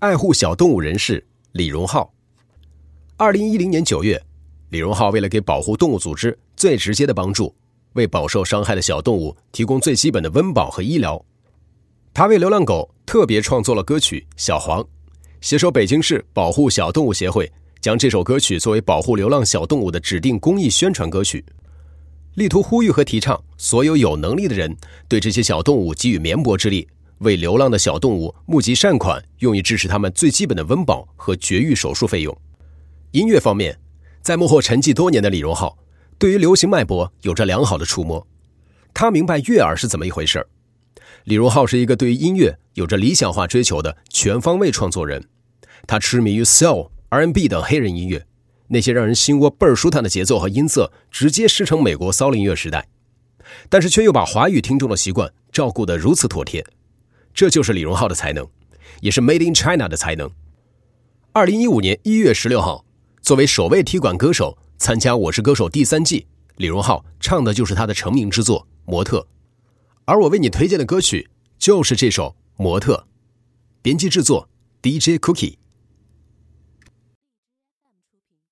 爱护小动物人士李荣浩。二零一零年九月，李荣浩为了给保护动物组织最直接的帮助，为饱受伤害的小动物提供最基本的温饱和医疗，他为流浪狗特别创作了歌曲《小黄》，携手北京市保护小动物协会，将这首歌曲作为保护流浪小动物的指定公益宣传歌曲。力图呼吁和提倡所有有能力的人对这些小动物给予绵薄之力，为流浪的小动物募集善款，用于支持他们最基本的温饱和绝育手术费用。音乐方面，在幕后沉寂多年的李荣浩，对于流行脉搏有着良好的触摸，他明白悦耳是怎么一回事李荣浩是一个对于音乐有着理想化追求的全方位创作人，他痴迷于 soul、R&B 等黑人音乐。那些让人心窝倍儿舒坦的节奏和音色，直接师承美国骚音乐时代，但是却又把华语听众的习惯照顾得如此妥帖，这就是李荣浩的才能，也是 Made in China 的才能。二零一五年一月十六号，作为首位踢馆歌手参加《我是歌手》第三季，李荣浩唱的就是他的成名之作《模特》，而我为你推荐的歌曲就是这首《模特》，编辑制作 DJ Cookie。